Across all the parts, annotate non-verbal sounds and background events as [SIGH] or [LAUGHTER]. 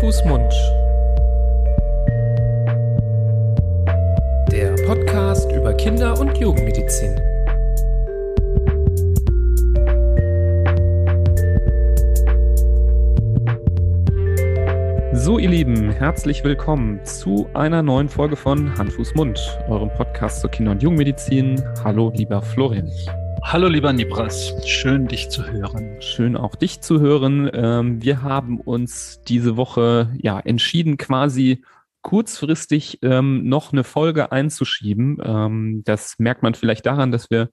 Fuß, Mund. Der Podcast über Kinder- und Jugendmedizin. So, ihr Lieben, herzlich willkommen zu einer neuen Folge von Hand, Mund, eurem Podcast zur Kinder- und Jugendmedizin. Hallo, lieber Florian. Hallo lieber Nibras, schön dich zu hören. Schön auch dich zu hören. Ähm, wir haben uns diese Woche ja entschieden, quasi kurzfristig ähm, noch eine Folge einzuschieben. Ähm, das merkt man vielleicht daran, dass wir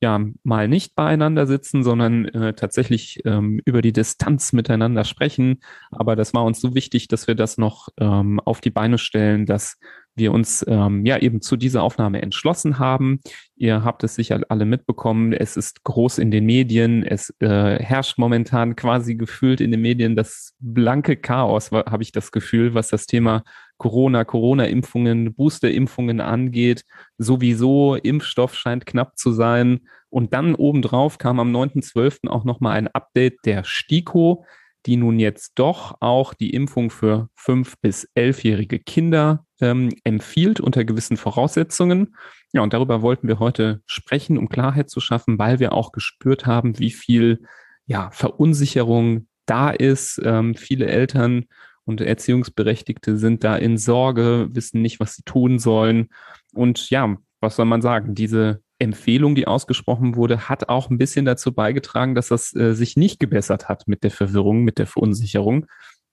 ja mal nicht beieinander sitzen, sondern äh, tatsächlich über die Distanz miteinander sprechen. Aber das war uns so wichtig, dass wir das noch auf die Beine stellen, dass wir uns ähm, ja eben zu dieser Aufnahme entschlossen haben. Ihr habt es sicher alle mitbekommen. Es ist groß in den Medien. Es äh, herrscht momentan quasi gefühlt in den Medien das blanke Chaos, habe ich das Gefühl, was das Thema Corona, Corona-Impfungen, Booster-Impfungen angeht. Sowieso Impfstoff scheint knapp zu sein. Und dann obendrauf kam am 9.12. auch nochmal ein Update der STIKO, die nun jetzt doch auch die Impfung für fünf bis elfjährige Kinder ähm, empfiehlt unter gewissen Voraussetzungen. Ja, und darüber wollten wir heute sprechen, um Klarheit zu schaffen, weil wir auch gespürt haben, wie viel ja, Verunsicherung da ist. Ähm, viele Eltern und Erziehungsberechtigte sind da in Sorge, wissen nicht, was sie tun sollen. Und ja, was soll man sagen? Diese Empfehlung, die ausgesprochen wurde, hat auch ein bisschen dazu beigetragen, dass das äh, sich nicht gebessert hat mit der Verwirrung, mit der Verunsicherung.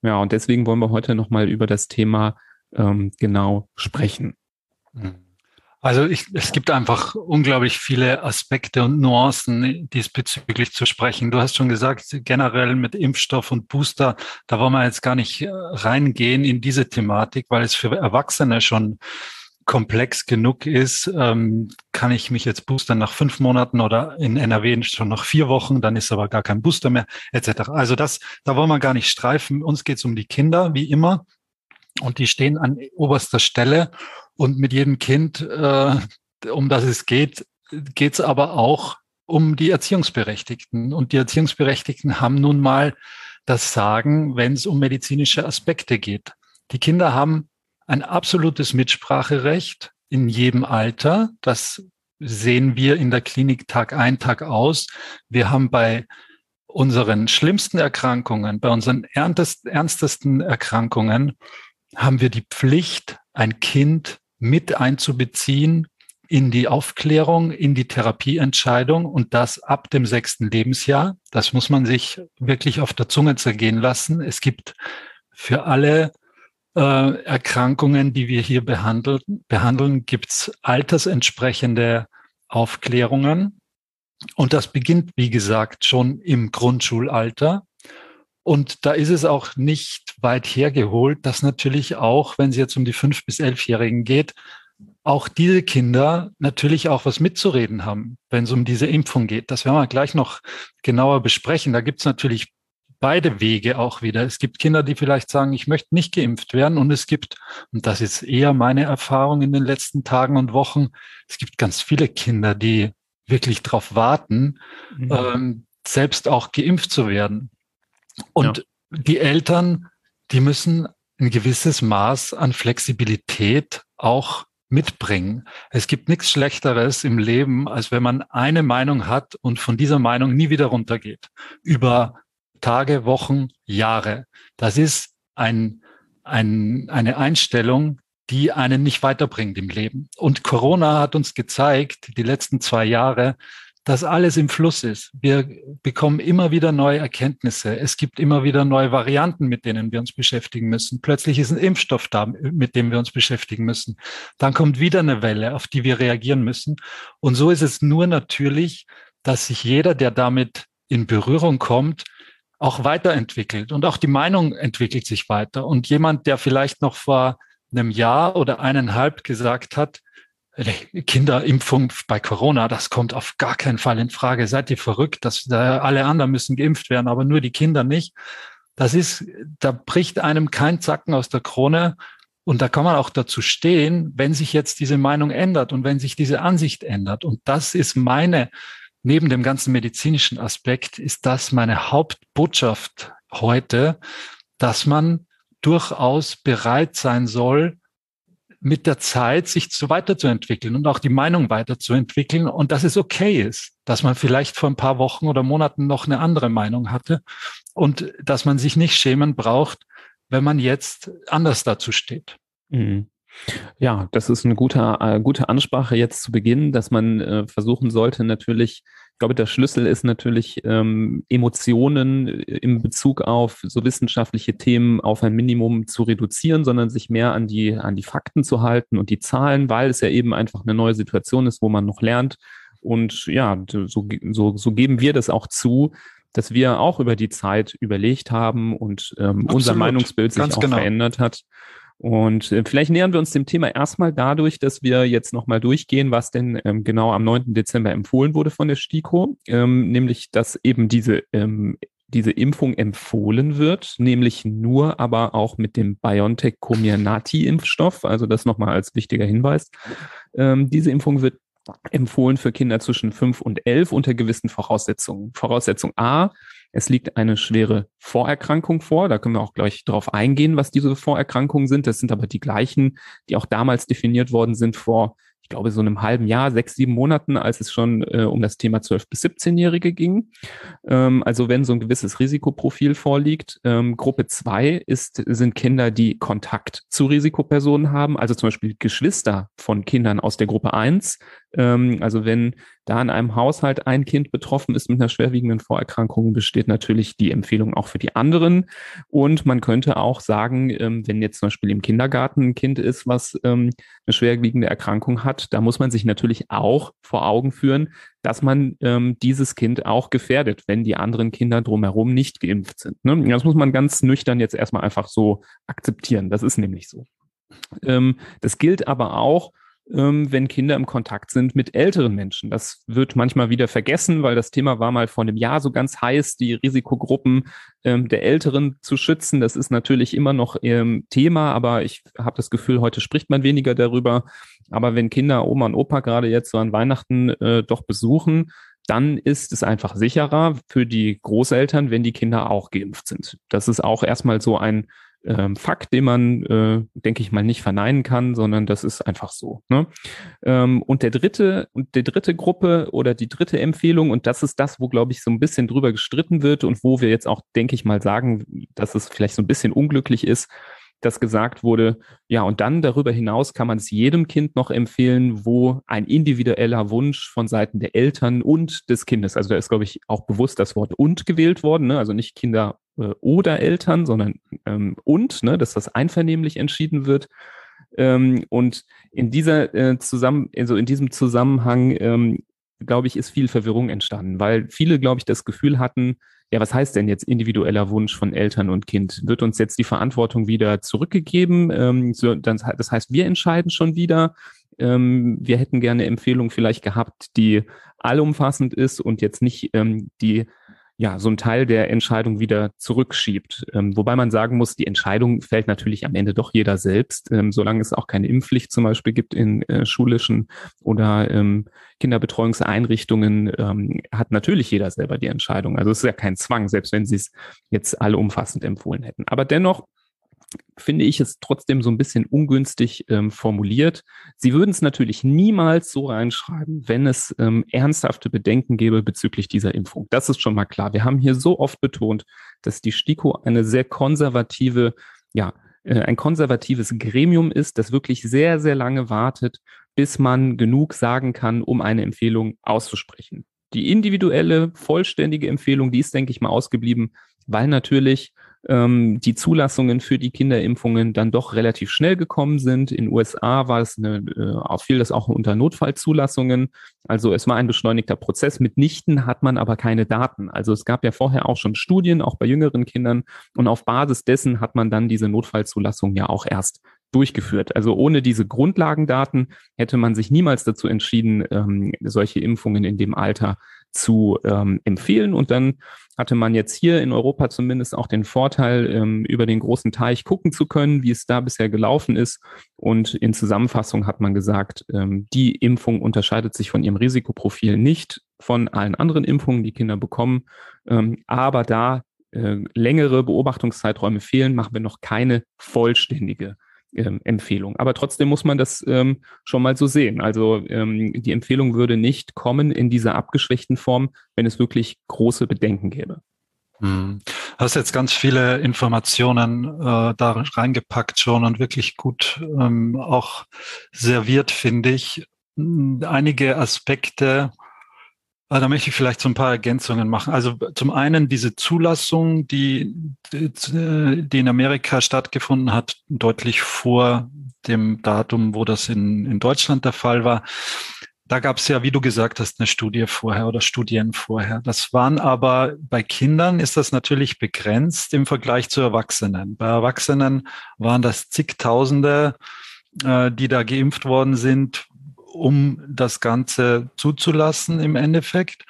Ja, und deswegen wollen wir heute nochmal über das Thema ähm, genau sprechen. Mhm. Also ich, es gibt einfach unglaublich viele Aspekte und Nuancen diesbezüglich zu sprechen. Du hast schon gesagt, generell mit Impfstoff und Booster, da wollen wir jetzt gar nicht äh, reingehen in diese Thematik, weil es für Erwachsene schon komplex genug ist, ähm, kann ich mich jetzt boostern nach fünf Monaten oder in NRW schon nach vier Wochen, dann ist aber gar kein Booster mehr, etc. Also das, da wollen wir gar nicht streifen. Uns geht es um die Kinder, wie immer. Und die stehen an oberster Stelle. Und mit jedem Kind, äh, um das es geht, geht es aber auch um die Erziehungsberechtigten. Und die Erziehungsberechtigten haben nun mal das Sagen, wenn es um medizinische Aspekte geht. Die Kinder haben ein absolutes Mitspracherecht in jedem Alter. Das sehen wir in der Klinik Tag ein, Tag aus. Wir haben bei unseren schlimmsten Erkrankungen, bei unseren ernstesten Erkrankungen haben wir die Pflicht, ein Kind mit einzubeziehen in die Aufklärung, in die Therapieentscheidung und das ab dem sechsten Lebensjahr. Das muss man sich wirklich auf der Zunge zergehen lassen. Es gibt für alle äh, Erkrankungen, die wir hier behandeln, behandeln gibt es altersentsprechende Aufklärungen. Und das beginnt, wie gesagt, schon im Grundschulalter. Und da ist es auch nicht weit hergeholt, dass natürlich auch, wenn es jetzt um die fünf bis elfjährigen geht, auch diese Kinder natürlich auch was mitzureden haben, wenn es um diese Impfung geht. Das werden wir gleich noch genauer besprechen. Da gibt es natürlich beide Wege auch wieder. Es gibt Kinder, die vielleicht sagen, ich möchte nicht geimpft werden. Und es gibt, und das ist eher meine Erfahrung in den letzten Tagen und Wochen, es gibt ganz viele Kinder, die wirklich darauf warten, mhm. ähm, selbst auch geimpft zu werden. Und ja. die Eltern, die müssen ein gewisses Maß an Flexibilität auch mitbringen. Es gibt nichts Schlechteres im Leben, als wenn man eine Meinung hat und von dieser Meinung nie wieder runtergeht. Über Tage, Wochen, Jahre. Das ist ein, ein, eine Einstellung, die einen nicht weiterbringt im Leben. Und Corona hat uns gezeigt, die letzten zwei Jahre, dass alles im Fluss ist. Wir bekommen immer wieder neue Erkenntnisse. Es gibt immer wieder neue Varianten, mit denen wir uns beschäftigen müssen. Plötzlich ist ein Impfstoff da, mit dem wir uns beschäftigen müssen. Dann kommt wieder eine Welle, auf die wir reagieren müssen. Und so ist es nur natürlich, dass sich jeder, der damit in Berührung kommt, auch weiterentwickelt und auch die Meinung entwickelt sich weiter. Und jemand, der vielleicht noch vor einem Jahr oder eineinhalb gesagt hat, Kinderimpfung bei Corona, das kommt auf gar keinen Fall in Frage. Seid ihr verrückt? dass da alle anderen müssen geimpft werden, aber nur die Kinder nicht. Das ist, da bricht einem kein Zacken aus der Krone. Und da kann man auch dazu stehen, wenn sich jetzt diese Meinung ändert und wenn sich diese Ansicht ändert. Und das ist meine, neben dem ganzen medizinischen Aspekt, ist das meine Hauptbotschaft heute, dass man durchaus bereit sein soll, mit der Zeit sich so weiterzuentwickeln und auch die Meinung weiterzuentwickeln und dass es okay ist, dass man vielleicht vor ein paar Wochen oder Monaten noch eine andere Meinung hatte und dass man sich nicht schämen braucht, wenn man jetzt anders dazu steht. Mhm. Ja, das ist eine gute, äh, gute Ansprache jetzt zu Beginn, dass man äh, versuchen sollte, natürlich, ich glaube, der Schlüssel ist natürlich ähm, Emotionen im Bezug auf so wissenschaftliche Themen auf ein Minimum zu reduzieren, sondern sich mehr an die, an die Fakten zu halten und die Zahlen, weil es ja eben einfach eine neue Situation ist, wo man noch lernt. Und ja, so, so, so geben wir das auch zu, dass wir auch über die Zeit überlegt haben und ähm, unser Meinungsbild sich Ganz auch genau. verändert hat. Und äh, vielleicht nähern wir uns dem Thema erstmal dadurch, dass wir jetzt nochmal durchgehen, was denn ähm, genau am 9. Dezember empfohlen wurde von der STIKO, ähm, nämlich dass eben diese, ähm, diese Impfung empfohlen wird, nämlich nur aber auch mit dem BioNTech Comirnaty-Impfstoff, also das nochmal als wichtiger Hinweis. Ähm, diese Impfung wird empfohlen für Kinder zwischen 5 und 11 unter gewissen Voraussetzungen. Voraussetzung A, es liegt eine schwere Vorerkrankung vor. Da können wir auch gleich darauf eingehen, was diese Vorerkrankungen sind. Das sind aber die gleichen, die auch damals definiert worden sind vor ich glaube, so einem halben Jahr, sechs, sieben Monaten, als es schon äh, um das Thema 12- bis 17-Jährige ging. Ähm, also wenn so ein gewisses Risikoprofil vorliegt. Ähm, Gruppe zwei ist, sind Kinder, die Kontakt zu Risikopersonen haben, also zum Beispiel Geschwister von Kindern aus der Gruppe eins. Ähm, also wenn da in einem Haushalt ein Kind betroffen ist mit einer schwerwiegenden Vorerkrankung, besteht natürlich die Empfehlung auch für die anderen. Und man könnte auch sagen, ähm, wenn jetzt zum Beispiel im Kindergarten ein Kind ist, was ähm, eine schwerwiegende Erkrankung hat, da muss man sich natürlich auch vor Augen führen, dass man ähm, dieses Kind auch gefährdet, wenn die anderen Kinder drumherum nicht geimpft sind. Ne? Das muss man ganz nüchtern jetzt erstmal einfach so akzeptieren. Das ist nämlich so. das gilt aber auch ähm, wenn Kinder im Kontakt sind mit älteren Menschen. Das wird manchmal wieder vergessen, weil das Thema war mal vor einem Jahr so ganz heiß, die Risikogruppen ähm, der Älteren zu schützen. Das ist natürlich immer noch ähm, Thema, aber ich habe das Gefühl, heute spricht man weniger darüber. Aber wenn Kinder Oma und Opa gerade jetzt so an Weihnachten äh, doch besuchen, dann ist es einfach sicherer für die Großeltern, wenn die Kinder auch geimpft sind. Das ist auch erstmal so ein ähm, Fakt, den man, äh, denke ich mal, nicht verneinen kann, sondern das ist einfach so. Ne? Ähm, und der dritte, und die dritte Gruppe oder die dritte Empfehlung, und das ist das, wo, glaube ich, so ein bisschen drüber gestritten wird und wo wir jetzt auch, denke ich mal, sagen, dass es vielleicht so ein bisschen unglücklich ist, dass gesagt wurde, ja, und dann darüber hinaus kann man es jedem Kind noch empfehlen, wo ein individueller Wunsch von Seiten der Eltern und des Kindes, also da ist, glaube ich, auch bewusst das Wort und gewählt worden, ne? also nicht Kinder äh, oder Eltern, sondern ähm, und, ne? dass das einvernehmlich entschieden wird. Ähm, und in dieser äh, zusammen, also in diesem Zusammenhang, ähm, glaube ich, ist viel Verwirrung entstanden, weil viele, glaube ich, das Gefühl hatten, ja, was heißt denn jetzt individueller Wunsch von Eltern und Kind? Wird uns jetzt die Verantwortung wieder zurückgegeben? Ähm, so, dann, das heißt, wir entscheiden schon wieder. Ähm, wir hätten gerne Empfehlungen vielleicht gehabt, die allumfassend ist und jetzt nicht ähm, die ja, so ein Teil der Entscheidung wieder zurückschiebt. Ähm, wobei man sagen muss, die Entscheidung fällt natürlich am Ende doch jeder selbst, ähm, solange es auch keine Impfpflicht zum Beispiel gibt in äh, schulischen oder ähm, Kinderbetreuungseinrichtungen, ähm, hat natürlich jeder selber die Entscheidung. Also es ist ja kein Zwang, selbst wenn sie es jetzt alle umfassend empfohlen hätten. Aber dennoch finde ich es trotzdem so ein bisschen ungünstig ähm, formuliert. Sie würden es natürlich niemals so reinschreiben, wenn es ähm, ernsthafte Bedenken gäbe bezüglich dieser Impfung. Das ist schon mal klar. Wir haben hier so oft betont, dass die STIKO eine sehr konservative, ja, äh, ein konservatives Gremium ist, das wirklich sehr, sehr lange wartet, bis man genug sagen kann, um eine Empfehlung auszusprechen. Die individuelle, vollständige Empfehlung, die ist, denke ich mal, ausgeblieben, weil natürlich ähm, die Zulassungen für die Kinderimpfungen dann doch relativ schnell gekommen sind. In USA war es eine, äh, fiel das auch unter Notfallzulassungen. Also es war ein beschleunigter Prozess. Mitnichten hat man aber keine Daten. Also es gab ja vorher auch schon Studien, auch bei jüngeren Kindern. Und auf Basis dessen hat man dann diese Notfallzulassung ja auch erst durchgeführt. Also ohne diese Grundlagendaten hätte man sich niemals dazu entschieden, ähm, solche Impfungen in dem Alter zu ähm, empfehlen. Und dann hatte man jetzt hier in Europa zumindest auch den Vorteil, ähm, über den großen Teich gucken zu können, wie es da bisher gelaufen ist. Und in Zusammenfassung hat man gesagt, ähm, die Impfung unterscheidet sich von ihrem Risikoprofil nicht von allen anderen Impfungen, die Kinder bekommen. Ähm, aber da äh, längere Beobachtungszeiträume fehlen, machen wir noch keine vollständige ähm, Empfehlung. Aber trotzdem muss man das ähm, schon mal so sehen. Also ähm, die Empfehlung würde nicht kommen in dieser abgeschwächten Form, wenn es wirklich große Bedenken gäbe. Hm. Hast jetzt ganz viele Informationen äh, da reingepackt schon und wirklich gut ähm, auch serviert, finde ich. Hm, einige Aspekte, äh, da möchte ich vielleicht so ein paar Ergänzungen machen. Also zum einen diese Zulassung, die, die in Amerika stattgefunden hat, deutlich vor dem Datum, wo das in, in Deutschland der Fall war. Da gab es ja, wie du gesagt hast, eine Studie vorher oder Studien vorher. Das waren aber bei Kindern ist das natürlich begrenzt im Vergleich zu Erwachsenen. Bei Erwachsenen waren das zigtausende, äh, die da geimpft worden sind, um das Ganze zuzulassen im Endeffekt.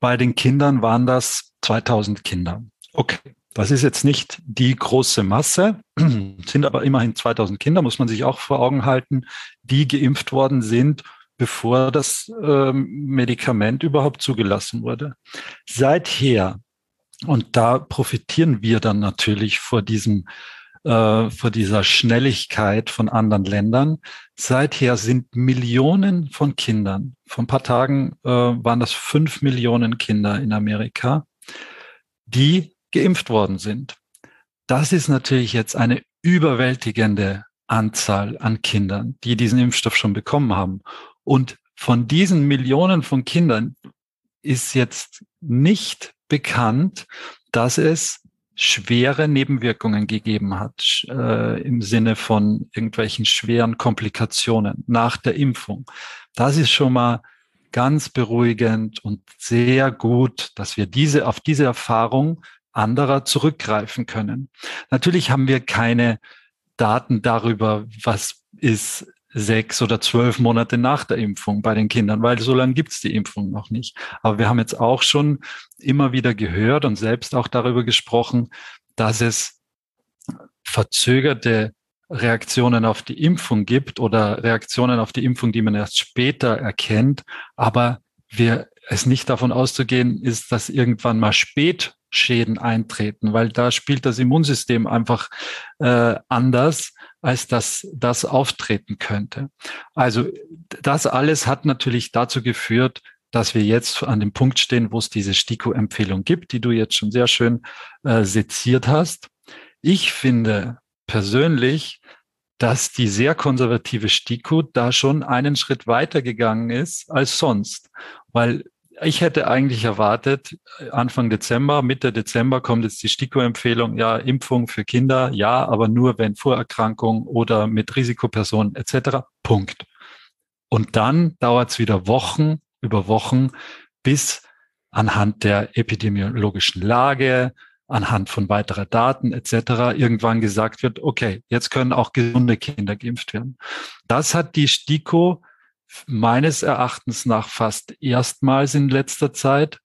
Bei den Kindern waren das 2000 Kinder. Okay. Das ist jetzt nicht die große Masse, [CLEARS THROAT] sind aber immerhin 2000 Kinder, muss man sich auch vor Augen halten, die geimpft worden sind bevor das äh, Medikament überhaupt zugelassen wurde. Seither, und da profitieren wir dann natürlich vor diesem äh, vor dieser Schnelligkeit von anderen Ländern. Seither sind Millionen von Kindern, vor ein paar Tagen äh, waren das fünf Millionen Kinder in Amerika, die geimpft worden sind. Das ist natürlich jetzt eine überwältigende Anzahl an Kindern, die diesen Impfstoff schon bekommen haben. Und von diesen Millionen von Kindern ist jetzt nicht bekannt, dass es schwere Nebenwirkungen gegeben hat, äh, im Sinne von irgendwelchen schweren Komplikationen nach der Impfung. Das ist schon mal ganz beruhigend und sehr gut, dass wir diese, auf diese Erfahrung anderer zurückgreifen können. Natürlich haben wir keine Daten darüber, was ist sechs oder zwölf Monate nach der Impfung bei den Kindern, weil so lange gibt's die Impfung noch nicht. Aber wir haben jetzt auch schon immer wieder gehört und selbst auch darüber gesprochen, dass es verzögerte Reaktionen auf die Impfung gibt oder Reaktionen auf die Impfung, die man erst später erkennt. Aber wir es nicht davon auszugehen ist, dass irgendwann mal Spätschäden eintreten, weil da spielt das Immunsystem einfach äh, anders als dass das auftreten könnte. Also das alles hat natürlich dazu geführt, dass wir jetzt an dem Punkt stehen, wo es diese STIKO-Empfehlung gibt, die du jetzt schon sehr schön äh, seziert hast. Ich finde persönlich, dass die sehr konservative STIKO da schon einen Schritt weiter gegangen ist als sonst, weil ich hätte eigentlich erwartet, Anfang Dezember, Mitte Dezember kommt jetzt die STIKO-Empfehlung, ja, Impfung für Kinder, ja, aber nur wenn Vorerkrankung oder mit Risikopersonen etc. Punkt. Und dann dauert es wieder Wochen über Wochen, bis anhand der epidemiologischen Lage, anhand von weiterer Daten etc. irgendwann gesagt wird, okay, jetzt können auch gesunde Kinder geimpft werden. Das hat die STIKO meines Erachtens nach fast erstmals in letzter Zeit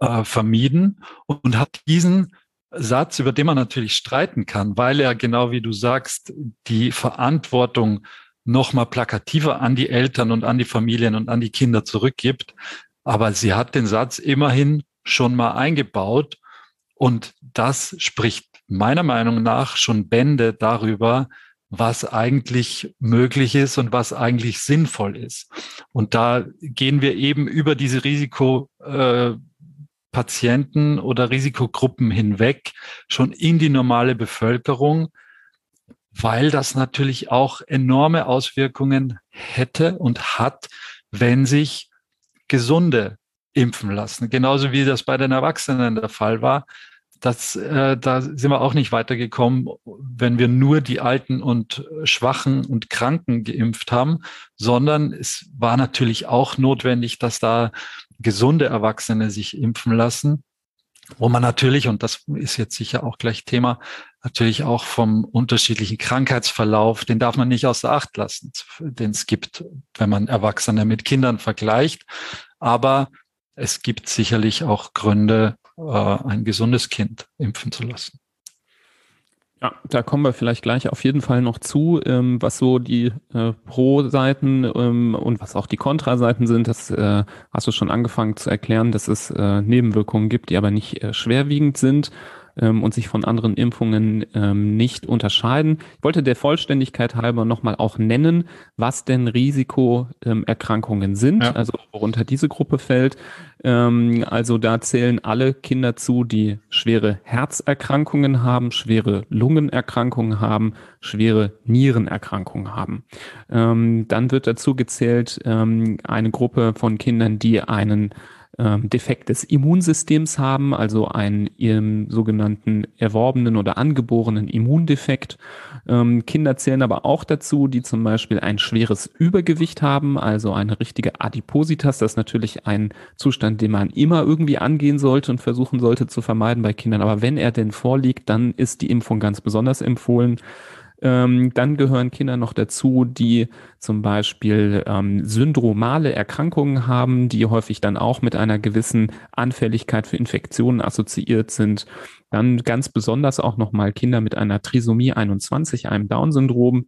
äh, vermieden und hat diesen Satz, über den man natürlich streiten kann, weil er genau wie du sagst, die Verantwortung nochmal plakativer an die Eltern und an die Familien und an die Kinder zurückgibt. Aber sie hat den Satz immerhin schon mal eingebaut und das spricht meiner Meinung nach schon Bände darüber, was eigentlich möglich ist und was eigentlich sinnvoll ist. Und da gehen wir eben über diese Risikopatienten äh, oder Risikogruppen hinweg schon in die normale Bevölkerung, weil das natürlich auch enorme Auswirkungen hätte und hat, wenn sich Gesunde impfen lassen. Genauso wie das bei den Erwachsenen der Fall war das, äh, da sind wir auch nicht weitergekommen, wenn wir nur die Alten und Schwachen und Kranken geimpft haben, sondern es war natürlich auch notwendig, dass da gesunde Erwachsene sich impfen lassen, wo man natürlich, und das ist jetzt sicher auch gleich Thema, natürlich auch vom unterschiedlichen Krankheitsverlauf, den darf man nicht außer Acht lassen, den es gibt, wenn man Erwachsene mit Kindern vergleicht. Aber es gibt sicherlich auch Gründe, ein gesundes Kind impfen zu lassen. Ja, da kommen wir vielleicht gleich auf jeden Fall noch zu, ähm, was so die äh, Pro-Seiten ähm, und was auch die Kontra-Seiten sind. Das äh, hast du schon angefangen zu erklären, dass es äh, Nebenwirkungen gibt, die aber nicht äh, schwerwiegend sind ähm, und sich von anderen Impfungen ähm, nicht unterscheiden. Ich wollte der Vollständigkeit halber nochmal auch nennen, was denn Risikoerkrankungen sind, ja. also worunter diese Gruppe fällt. Ähm, also da zählen alle Kinder zu, die schwere Herzerkrankungen haben, schwere Lungenerkrankungen haben, schwere Nierenerkrankungen haben. Ähm, dann wird dazu gezählt ähm, eine Gruppe von Kindern, die einen ähm, Defekt des Immunsystems haben, also einen ihrem sogenannten erworbenen oder angeborenen Immundefekt. Ähm, Kinder zählen aber auch dazu, die zum Beispiel ein schweres Übergewicht haben, also eine richtige Adipositas. Das ist natürlich ein Zustand, den man immer irgendwie angehen sollte und versuchen sollte zu vermeiden bei Kindern. Aber wenn er denn vorliegt, dann ist die Impfung ganz besonders empfohlen. Ähm, dann gehören Kinder noch dazu, die zum Beispiel ähm, syndromale Erkrankungen haben, die häufig dann auch mit einer gewissen Anfälligkeit für Infektionen assoziiert sind. Dann ganz besonders auch nochmal Kinder mit einer Trisomie 21, einem Down-Syndrom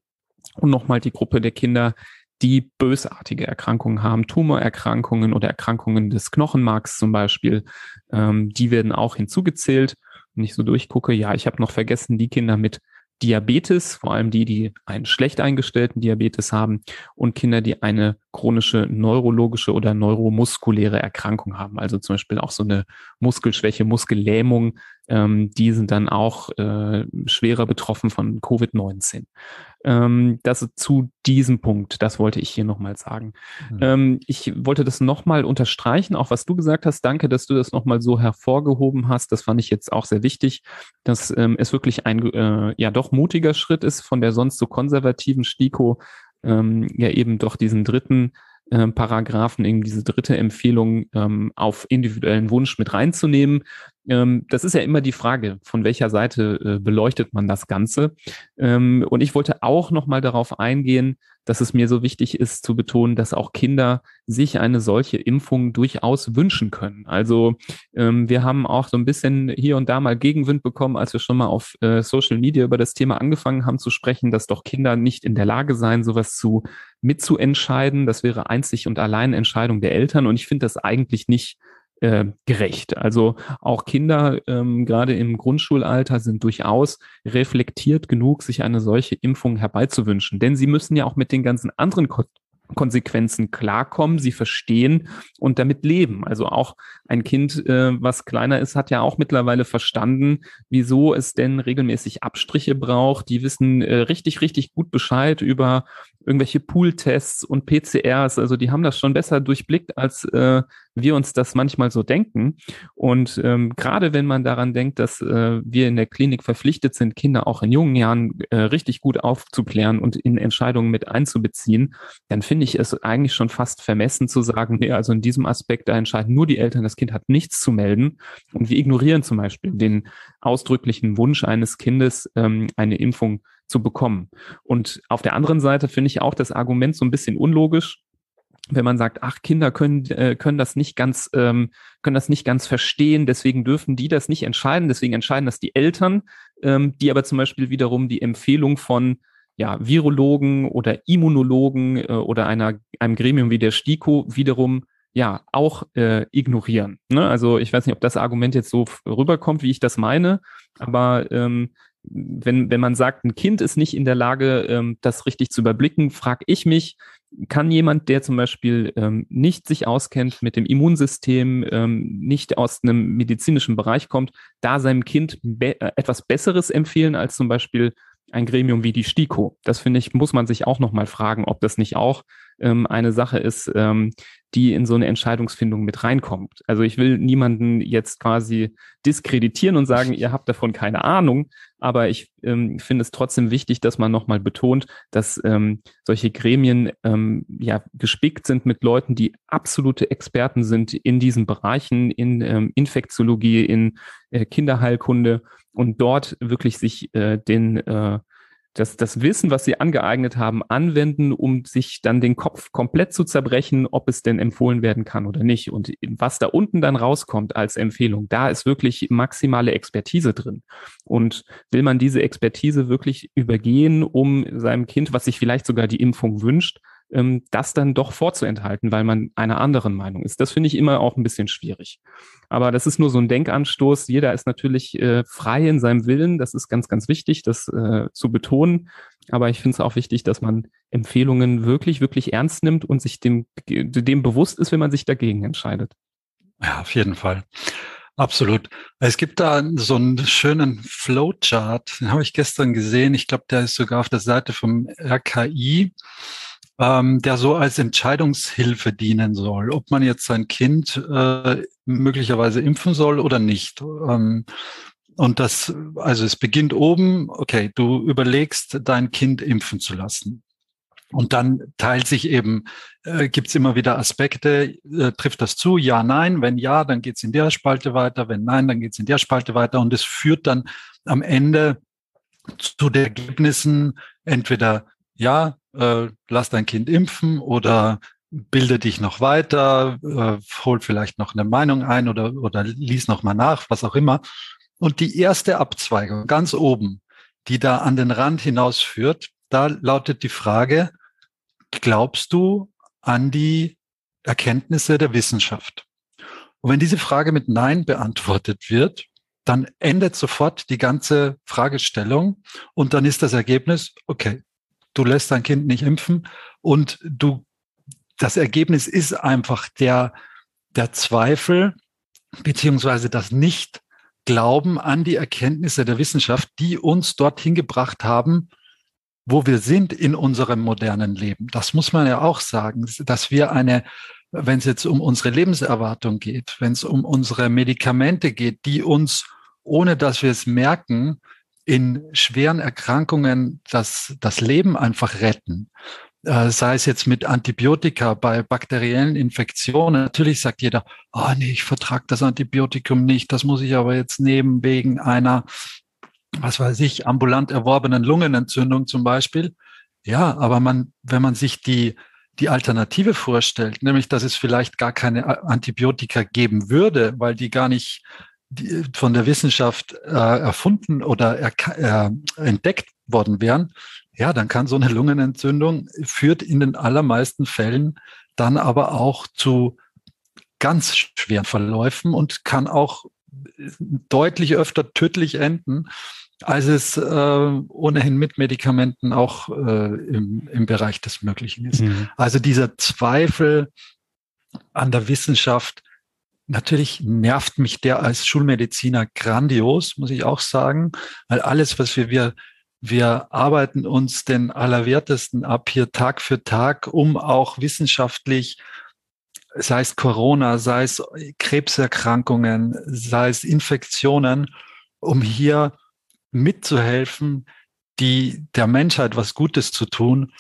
und nochmal die Gruppe der Kinder, die bösartige Erkrankungen haben, Tumorerkrankungen oder Erkrankungen des Knochenmarks zum Beispiel, ähm, die werden auch hinzugezählt. Wenn ich so durchgucke, ja, ich habe noch vergessen, die Kinder mit Diabetes, vor allem die, die einen schlecht eingestellten Diabetes haben und Kinder, die eine chronische neurologische oder neuromuskuläre Erkrankung haben, also zum Beispiel auch so eine Muskelschwäche, Muskellähmung, ähm, die sind dann auch äh, schwerer betroffen von Covid-19. Ähm, das zu diesem Punkt, das wollte ich hier nochmal sagen. Mhm. Ähm, ich wollte das nochmal unterstreichen, auch was du gesagt hast. Danke, dass du das nochmal so hervorgehoben hast. Das fand ich jetzt auch sehr wichtig, dass ähm, es wirklich ein äh, ja doch mutiger Schritt ist von der sonst so konservativen STIKO ähm, ja eben doch diesen dritten äh, Paragraphen, eben diese dritte Empfehlung ähm, auf individuellen Wunsch mit reinzunehmen. Ähm, das ist ja immer die Frage, von welcher Seite äh, beleuchtet man das Ganze. Ähm, und ich wollte auch nochmal darauf eingehen, dass es mir so wichtig ist zu betonen, dass auch Kinder sich eine solche Impfung durchaus wünschen können. Also ähm, wir haben auch so ein bisschen hier und da mal Gegenwind bekommen, als wir schon mal auf äh, Social Media über das Thema angefangen haben zu sprechen, dass doch Kinder nicht in der Lage seien, sowas zu mitzuentscheiden. Das wäre einzig und allein Entscheidung der Eltern. Und ich finde das eigentlich nicht äh, gerecht. Also auch Kinder, ähm, gerade im Grundschulalter, sind durchaus reflektiert genug, sich eine solche Impfung herbeizuwünschen. Denn sie müssen ja auch mit den ganzen anderen Konsequenzen klarkommen, sie verstehen und damit leben. Also auch ein Kind, äh, was kleiner ist, hat ja auch mittlerweile verstanden, wieso es denn regelmäßig Abstriche braucht. Die wissen äh, richtig, richtig gut Bescheid über irgendwelche Pool-Tests und PCRs. Also die haben das schon besser durchblickt, als äh, wir uns das manchmal so denken. Und ähm, gerade wenn man daran denkt, dass äh, wir in der Klinik verpflichtet sind, Kinder auch in jungen Jahren äh, richtig gut aufzuklären und in Entscheidungen mit einzubeziehen, dann finde ich es eigentlich schon fast vermessen zu sagen, nee, also in diesem Aspekt, da entscheiden nur die Eltern, das Kind hat nichts zu melden. Und wir ignorieren zum Beispiel den ausdrücklichen Wunsch eines Kindes, ähm, eine Impfung zu bekommen. Und auf der anderen Seite finde ich auch das Argument so ein bisschen unlogisch, wenn man sagt, ach, Kinder können, äh, können das nicht ganz, ähm, können das nicht ganz verstehen, deswegen dürfen die das nicht entscheiden, deswegen entscheiden das die Eltern, ähm, die aber zum Beispiel wiederum die Empfehlung von ja, Virologen oder Immunologen äh, oder einer, einem Gremium wie der STIKO wiederum ja auch äh, ignorieren. Ne? Also ich weiß nicht, ob das Argument jetzt so rüberkommt, wie ich das meine, aber ähm, wenn, wenn man sagt, ein Kind ist nicht in der Lage, ähm, das richtig zu überblicken, frage ich mich, kann jemand, der zum Beispiel ähm, nicht sich auskennt mit dem Immunsystem, ähm, nicht aus einem medizinischen Bereich kommt, da seinem Kind be äh, etwas Besseres empfehlen als zum Beispiel ein Gremium wie die STIKO. Das finde ich, muss man sich auch nochmal fragen, ob das nicht auch ähm, eine Sache ist, ähm, die in so eine Entscheidungsfindung mit reinkommt. Also ich will niemanden jetzt quasi diskreditieren und sagen, ihr habt davon keine Ahnung, aber ich ähm, finde es trotzdem wichtig, dass man nochmal betont, dass ähm, solche Gremien ähm, ja gespickt sind mit Leuten, die absolute Experten sind in diesen Bereichen, in ähm, Infektiologie, in äh, Kinderheilkunde und dort wirklich sich äh, den äh, das, das Wissen, was sie angeeignet haben, anwenden, um sich dann den Kopf komplett zu zerbrechen, ob es denn empfohlen werden kann oder nicht. Und was da unten dann rauskommt als Empfehlung, da ist wirklich maximale Expertise drin. Und will man diese Expertise wirklich übergehen, um seinem Kind, was sich vielleicht sogar die Impfung wünscht, ähm, das dann doch vorzuenthalten, weil man einer anderen Meinung ist. Das finde ich immer auch ein bisschen schwierig. Aber das ist nur so ein Denkanstoß. Jeder ist natürlich äh, frei in seinem Willen. Das ist ganz, ganz wichtig, das äh, zu betonen. Aber ich finde es auch wichtig, dass man Empfehlungen wirklich, wirklich ernst nimmt und sich dem, dem bewusst ist, wenn man sich dagegen entscheidet. Ja, auf jeden Fall. Absolut. Es gibt da so einen schönen Flowchart, den habe ich gestern gesehen. Ich glaube, der ist sogar auf der Seite vom RKI ähm, der so als Entscheidungshilfe dienen soll, ob man jetzt sein Kind äh, möglicherweise impfen soll oder nicht. Ähm, und das, also es beginnt oben, okay, du überlegst, dein Kind impfen zu lassen. Und dann teilt sich eben, äh, gibt es immer wieder Aspekte, äh, trifft das zu, ja, nein, wenn ja, dann geht's in der Spalte weiter, wenn nein, dann geht's in der Spalte weiter und es führt dann am Ende zu den Ergebnissen, entweder ja, äh, lass dein Kind impfen oder bilde dich noch weiter, äh, hol vielleicht noch eine Meinung ein oder, oder lies noch mal nach, was auch immer. Und die erste Abzweigung ganz oben, die da an den Rand hinausführt, da lautet die Frage, glaubst du an die Erkenntnisse der Wissenschaft? Und wenn diese Frage mit Nein beantwortet wird, dann endet sofort die ganze Fragestellung und dann ist das Ergebnis, okay, du lässt dein Kind nicht impfen und du, das Ergebnis ist einfach der, der Zweifel beziehungsweise das Nicht-Glauben an die Erkenntnisse der Wissenschaft, die uns dorthin gebracht haben, wo wir sind in unserem modernen Leben. Das muss man ja auch sagen, dass wir eine, wenn es jetzt um unsere Lebenserwartung geht, wenn es um unsere Medikamente geht, die uns, ohne dass wir es merken, in schweren Erkrankungen das, das Leben einfach retten. Äh, sei es jetzt mit Antibiotika bei bakteriellen Infektionen. Natürlich sagt jeder, oh nee, ich vertrage das Antibiotikum nicht, das muss ich aber jetzt nehmen wegen einer, was weiß ich, ambulant erworbenen Lungenentzündung zum Beispiel. Ja, aber man, wenn man sich die, die Alternative vorstellt, nämlich dass es vielleicht gar keine Antibiotika geben würde, weil die gar nicht die von der Wissenschaft äh, erfunden oder äh, entdeckt worden wären, ja, dann kann so eine Lungenentzündung führt in den allermeisten Fällen dann aber auch zu ganz schweren Verläufen und kann auch deutlich öfter tödlich enden, als es äh, ohnehin mit Medikamenten auch äh, im, im Bereich des Möglichen ist. Mhm. Also dieser Zweifel an der Wissenschaft, Natürlich nervt mich der als Schulmediziner grandios, muss ich auch sagen, weil alles, was wir, wir, wir arbeiten uns den Allerwertesten ab hier Tag für Tag, um auch wissenschaftlich, sei es Corona, sei es Krebserkrankungen, sei es Infektionen, um hier mitzuhelfen, die der Menschheit was Gutes zu tun.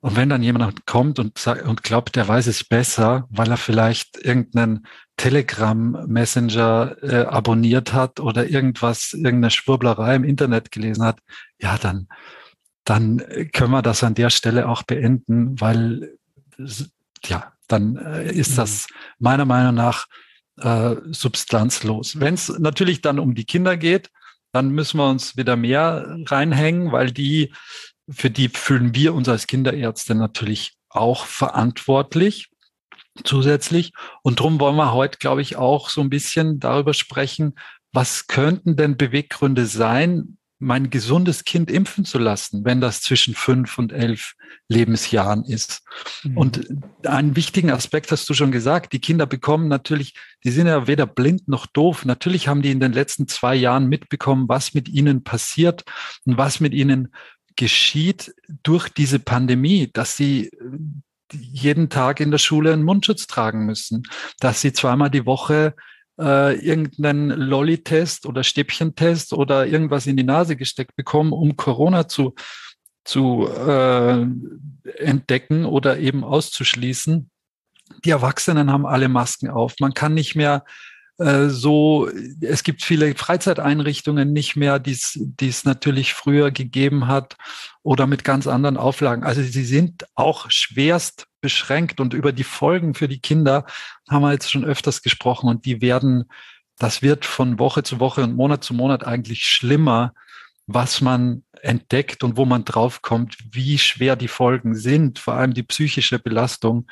Und wenn dann jemand kommt und, und glaubt, der weiß es besser, weil er vielleicht irgendeinen Telegram-Messenger äh, abonniert hat oder irgendwas, irgendeine Schwurblerei im Internet gelesen hat, ja, dann, dann können wir das an der Stelle auch beenden, weil ja, dann äh, ist das meiner Meinung nach äh, substanzlos. Wenn es natürlich dann um die Kinder geht, dann müssen wir uns wieder mehr reinhängen, weil die, für die fühlen wir uns als Kinderärzte natürlich auch verantwortlich zusätzlich. Und darum wollen wir heute, glaube ich, auch so ein bisschen darüber sprechen, was könnten denn Beweggründe sein, mein gesundes Kind impfen zu lassen, wenn das zwischen fünf und elf Lebensjahren ist. Mhm. Und einen wichtigen Aspekt hast du schon gesagt, die Kinder bekommen natürlich, die sind ja weder blind noch doof. Natürlich haben die in den letzten zwei Jahren mitbekommen, was mit ihnen passiert und was mit ihnen geschieht durch diese Pandemie, dass sie jeden Tag in der Schule einen Mundschutz tragen müssen, dass sie zweimal die Woche äh, irgendeinen Lolli-Test oder Stäbchentest oder irgendwas in die Nase gesteckt bekommen, um Corona zu, zu äh, entdecken oder eben auszuschließen. Die Erwachsenen haben alle Masken auf. Man kann nicht mehr äh, so, es gibt viele Freizeiteinrichtungen nicht mehr, die es natürlich früher gegeben hat oder mit ganz anderen Auflagen. Also sie sind auch schwerst beschränkt und über die Folgen für die Kinder haben wir jetzt schon öfters gesprochen und die werden, das wird von Woche zu Woche und Monat zu Monat eigentlich schlimmer, was man entdeckt und wo man draufkommt, wie schwer die Folgen sind, vor allem die psychische Belastung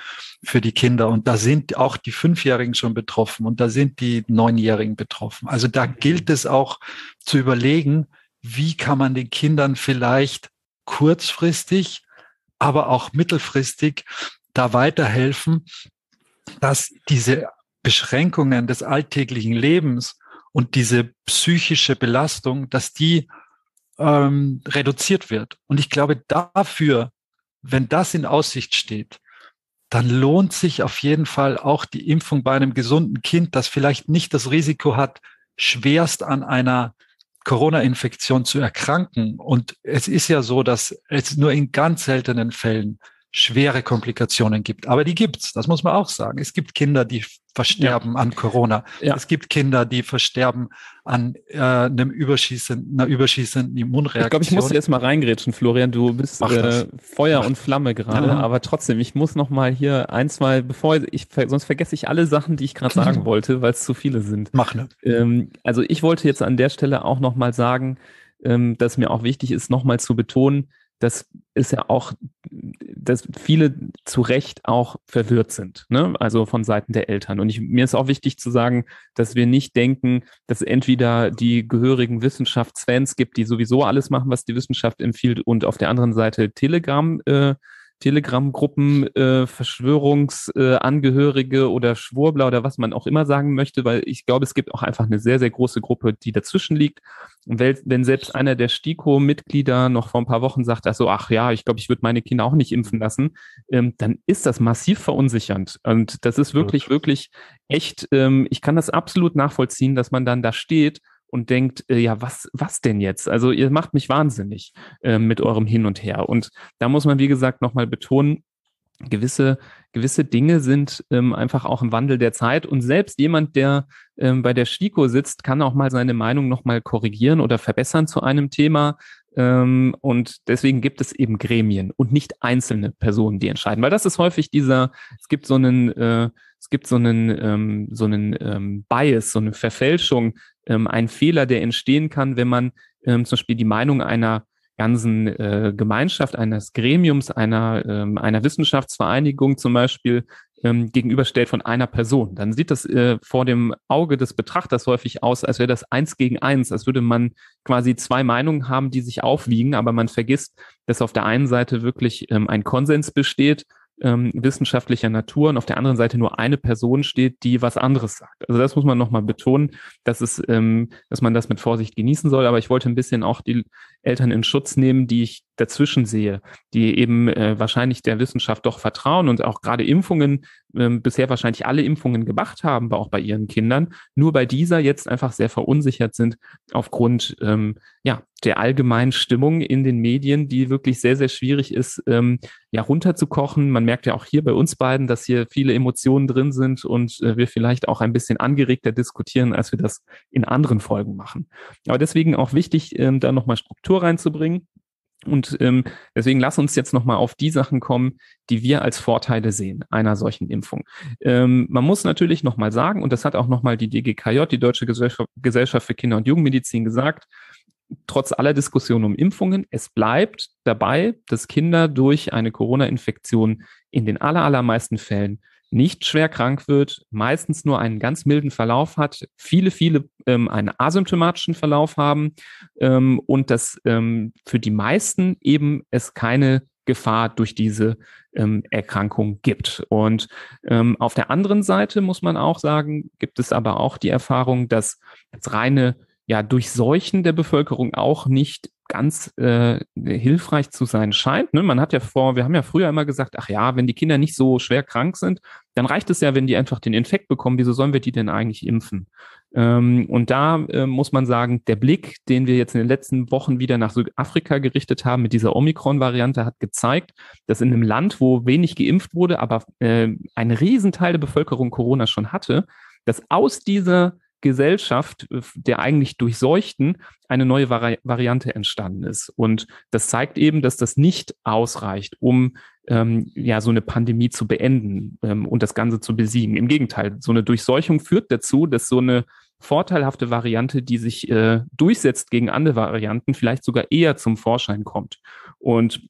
für die Kinder. Und da sind auch die Fünfjährigen schon betroffen und da sind die Neunjährigen betroffen. Also da gilt es auch zu überlegen, wie kann man den Kindern vielleicht kurzfristig, aber auch mittelfristig da weiterhelfen, dass diese Beschränkungen des alltäglichen Lebens und diese psychische Belastung, dass die ähm, reduziert wird. Und ich glaube, dafür, wenn das in Aussicht steht, dann lohnt sich auf jeden Fall auch die Impfung bei einem gesunden Kind, das vielleicht nicht das Risiko hat, schwerst an einer Corona-Infektion zu erkranken. Und es ist ja so, dass es nur in ganz seltenen Fällen schwere Komplikationen gibt. Aber die gibt's, das muss man auch sagen. Es gibt Kinder, die versterben ja. an Corona. Ja. Es gibt Kinder, die versterben an äh, einem überschießenden, einer überschießenden Immunreaktion. Ich glaube, ich muss jetzt mal reingrätschen, Florian. Du bist äh, Feuer Mach. und Flamme gerade, ja. aber trotzdem, ich muss noch mal hier ein, zwei, bevor ich, sonst vergesse ich alle Sachen, die ich gerade sagen [LAUGHS] wollte, weil es zu viele sind. Mach ne. Ähm, also ich wollte jetzt an der Stelle auch noch mal sagen, ähm, dass mir auch wichtig ist, noch mal zu betonen, das ist ja auch, dass viele zu Recht auch verwirrt sind, ne? also von Seiten der Eltern. Und ich, mir ist auch wichtig zu sagen, dass wir nicht denken, dass entweder die gehörigen Wissenschaftsfans gibt, die sowieso alles machen, was die Wissenschaft empfiehlt, und auf der anderen Seite Telegram äh, Telegram-Gruppen, äh, Verschwörungsangehörige äh, oder Schwurbler oder was man auch immer sagen möchte, weil ich glaube, es gibt auch einfach eine sehr, sehr große Gruppe, die dazwischen liegt. Und wenn selbst einer der STIKO-Mitglieder noch vor ein paar Wochen sagt, also ach ja, ich glaube, ich würde meine Kinder auch nicht impfen lassen, ähm, dann ist das massiv verunsichernd. Und das ist wirklich, wirklich echt, ähm, ich kann das absolut nachvollziehen, dass man dann da steht und denkt, äh, ja, was, was denn jetzt? Also ihr macht mich wahnsinnig äh, mit eurem Hin und Her. Und da muss man, wie gesagt, nochmal betonen, gewisse, gewisse Dinge sind ähm, einfach auch im Wandel der Zeit. Und selbst jemand, der ähm, bei der STIKO sitzt, kann auch mal seine Meinung nochmal korrigieren oder verbessern zu einem Thema. Ähm, und deswegen gibt es eben Gremien und nicht einzelne Personen, die entscheiden. Weil das ist häufig dieser, es gibt so einen, äh, es gibt so einen, ähm, so einen ähm, Bias, so eine Verfälschung, ähm, ein Fehler, der entstehen kann, wenn man ähm, zum Beispiel die Meinung einer ganzen äh, Gemeinschaft, eines Gremiums, einer, ähm, einer Wissenschaftsvereinigung zum Beispiel ähm, gegenüberstellt von einer Person. Dann sieht das äh, vor dem Auge des Betrachters häufig aus, als wäre das eins gegen eins, als würde man quasi zwei Meinungen haben, die sich aufwiegen, aber man vergisst, dass auf der einen Seite wirklich ähm, ein Konsens besteht ähm, wissenschaftlicher Natur und auf der anderen Seite nur eine Person steht, die was anderes sagt. Also das muss man nochmal betonen, dass es, ähm, dass man das mit Vorsicht genießen soll. Aber ich wollte ein bisschen auch die Eltern in Schutz nehmen, die ich dazwischen sehe, die eben äh, wahrscheinlich der Wissenschaft doch vertrauen und auch gerade Impfungen äh, bisher wahrscheinlich alle Impfungen gemacht haben, auch bei ihren Kindern, nur bei dieser jetzt einfach sehr verunsichert sind aufgrund ähm, ja der allgemeinen Stimmung in den Medien, die wirklich sehr sehr schwierig ist, ähm, ja runterzukochen. Man merkt ja auch hier bei uns beiden, dass hier viele Emotionen drin sind und äh, wir vielleicht auch ein bisschen angeregter diskutieren, als wir das in anderen Folgen machen. Aber deswegen auch wichtig, ähm, da nochmal Struktur reinzubringen. Und ähm, deswegen lass uns jetzt nochmal auf die Sachen kommen, die wir als Vorteile sehen einer solchen Impfung. Ähm, man muss natürlich nochmal sagen, und das hat auch nochmal die DGKJ, die Deutsche Gesellschaft für Kinder- und Jugendmedizin, gesagt, trotz aller Diskussionen um Impfungen, es bleibt dabei, dass Kinder durch eine Corona-Infektion in den allermeisten Fällen nicht schwer krank wird, meistens nur einen ganz milden Verlauf hat, viele, viele ähm, einen asymptomatischen Verlauf haben ähm, und dass ähm, für die meisten eben es keine Gefahr durch diese ähm, Erkrankung gibt. Und ähm, auf der anderen Seite muss man auch sagen, gibt es aber auch die Erfahrung, dass das reine ja, Durchseuchen der Bevölkerung auch nicht ganz äh, hilfreich zu sein scheint. Ne? Man hat ja vor, wir haben ja früher immer gesagt, ach ja, wenn die Kinder nicht so schwer krank sind, dann reicht es ja, wenn die einfach den Infekt bekommen. Wieso sollen wir die denn eigentlich impfen? Ähm, und da äh, muss man sagen, der Blick, den wir jetzt in den letzten Wochen wieder nach Südafrika gerichtet haben mit dieser Omikron-Variante, hat gezeigt, dass in einem Land, wo wenig geimpft wurde, aber äh, ein Riesenteil der Bevölkerung Corona schon hatte, dass aus dieser Gesellschaft äh, der eigentlich Durchseuchten eine neue Vari Variante entstanden ist. Und das zeigt eben, dass das nicht ausreicht, um ähm, ja so eine Pandemie zu beenden ähm, und das Ganze zu besiegen. Im Gegenteil, so eine Durchseuchung führt dazu, dass so eine vorteilhafte Variante, die sich äh, durchsetzt gegen andere Varianten, vielleicht sogar eher zum Vorschein kommt. Und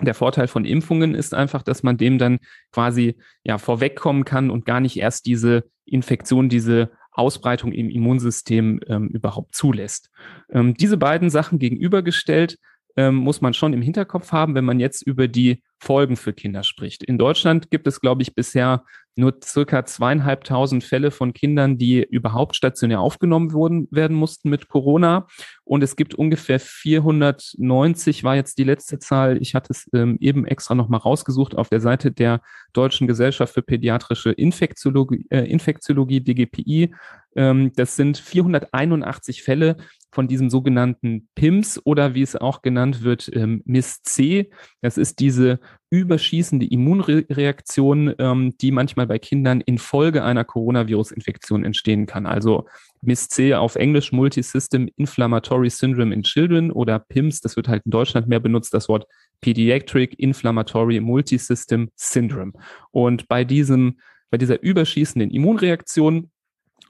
der Vorteil von Impfungen ist einfach, dass man dem dann quasi ja vorwegkommen kann und gar nicht erst diese Infektion, diese Ausbreitung im Immunsystem ähm, überhaupt zulässt. Ähm, diese beiden Sachen gegenübergestellt ähm, muss man schon im Hinterkopf haben, wenn man jetzt über die Folgen für Kinder spricht. In Deutschland gibt es, glaube ich, bisher nur circa zweieinhalbtausend Fälle von Kindern, die überhaupt stationär aufgenommen wurden, werden mussten mit Corona. Und es gibt ungefähr 490, war jetzt die letzte Zahl. Ich hatte es ähm, eben extra nochmal rausgesucht auf der Seite der Deutschen Gesellschaft für Pädiatrische Infektiologie, äh, Infektiologie DGPI. Ähm, das sind 481 Fälle von diesem sogenannten PIMS oder wie es auch genannt wird, ähm, MIS-C. Das ist diese überschießende Immunreaktion, ähm, die manchmal bei Kindern infolge einer Coronavirus-Infektion entstehen kann. Also MIS-C auf Englisch Multisystem Inflammatory Syndrome in Children oder PIMS, das wird halt in Deutschland mehr benutzt, das Wort Pediatric Inflammatory Multisystem Syndrome. Und bei diesem, bei dieser überschießenden Immunreaktion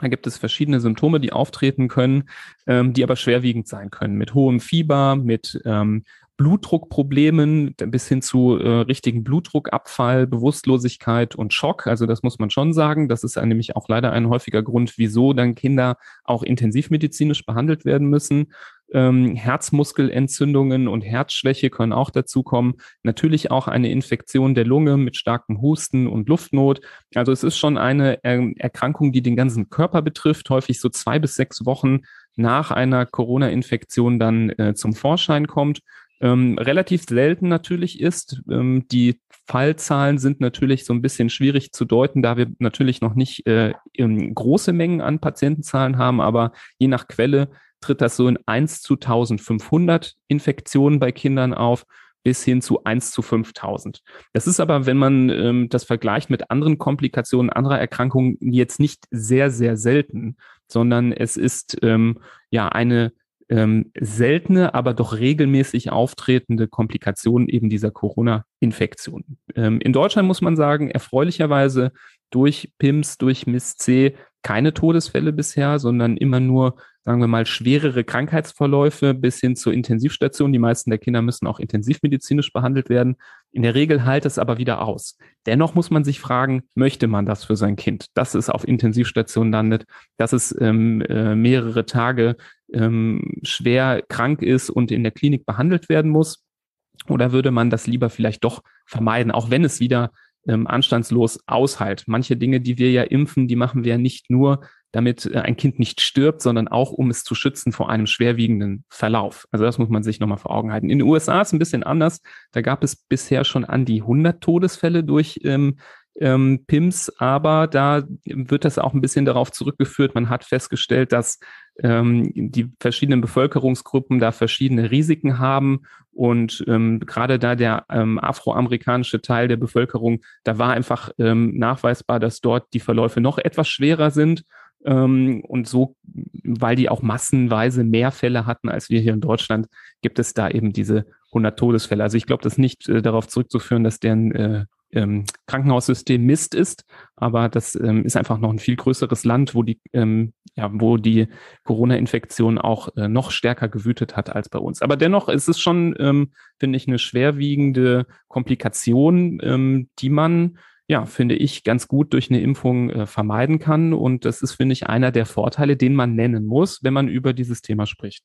da gibt es verschiedene Symptome, die auftreten können, ähm, die aber schwerwiegend sein können. Mit hohem Fieber, mit ähm, Blutdruckproblemen bis hin zu äh, richtigen Blutdruckabfall, Bewusstlosigkeit und Schock. Also das muss man schon sagen. Das ist nämlich auch leider ein häufiger Grund, wieso dann Kinder auch intensivmedizinisch behandelt werden müssen. Ähm, Herzmuskelentzündungen und Herzschwäche können auch dazu kommen. Natürlich auch eine Infektion der Lunge mit starkem Husten und Luftnot. Also es ist schon eine er Erkrankung, die den ganzen Körper betrifft, häufig so zwei bis sechs Wochen nach einer Corona-Infektion dann äh, zum Vorschein kommt ähm, relativ selten natürlich ist. Ähm, die Fallzahlen sind natürlich so ein bisschen schwierig zu deuten, da wir natürlich noch nicht äh, große Mengen an Patientenzahlen haben, aber je nach Quelle tritt das so in 1 zu 1500 Infektionen bei Kindern auf bis hin zu 1 zu 5000. Das ist aber, wenn man ähm, das vergleicht mit anderen Komplikationen anderer Erkrankungen, jetzt nicht sehr, sehr selten, sondern es ist ähm, ja eine ähm, seltene, aber doch regelmäßig auftretende Komplikation eben dieser Corona-Infektion. Ähm, in Deutschland muss man sagen, erfreulicherweise durch PIMS, durch MIS-C keine Todesfälle bisher, sondern immer nur, sagen wir mal, schwerere Krankheitsverläufe bis hin zur Intensivstation. Die meisten der Kinder müssen auch intensivmedizinisch behandelt werden. In der Regel halt es aber wieder aus. Dennoch muss man sich fragen, möchte man das für sein Kind, dass es auf Intensivstation landet, dass es ähm, äh, mehrere Tage ähm, schwer krank ist und in der Klinik behandelt werden muss? Oder würde man das lieber vielleicht doch vermeiden, auch wenn es wieder ähm, anstandslos aushält. Manche Dinge, die wir ja impfen, die machen wir ja nicht nur, damit äh, ein Kind nicht stirbt, sondern auch, um es zu schützen vor einem schwerwiegenden Verlauf. Also das muss man sich nochmal vor Augen halten. In den USA ist es ein bisschen anders. Da gab es bisher schon an die 100 Todesfälle durch ähm, ähm, PIMS, aber da wird das auch ein bisschen darauf zurückgeführt. Man hat festgestellt, dass ähm, die verschiedenen Bevölkerungsgruppen da verschiedene Risiken haben und ähm, gerade da der ähm, afroamerikanische Teil der Bevölkerung, da war einfach ähm, nachweisbar, dass dort die Verläufe noch etwas schwerer sind. Ähm, und so, weil die auch massenweise mehr Fälle hatten als wir hier in Deutschland, gibt es da eben diese 100 Todesfälle. Also ich glaube, das ist nicht äh, darauf zurückzuführen, dass deren äh, ähm, Krankenhaussystem Mist ist, aber das ähm, ist einfach noch ein viel größeres Land, wo die, ähm, ja, wo die Corona-Infektion auch äh, noch stärker gewütet hat als bei uns. Aber dennoch ist es schon, ähm, finde ich, eine schwerwiegende Komplikation, ähm, die man ja, finde ich, ganz gut durch eine Impfung äh, vermeiden kann. Und das ist, finde ich, einer der Vorteile, den man nennen muss, wenn man über dieses Thema spricht.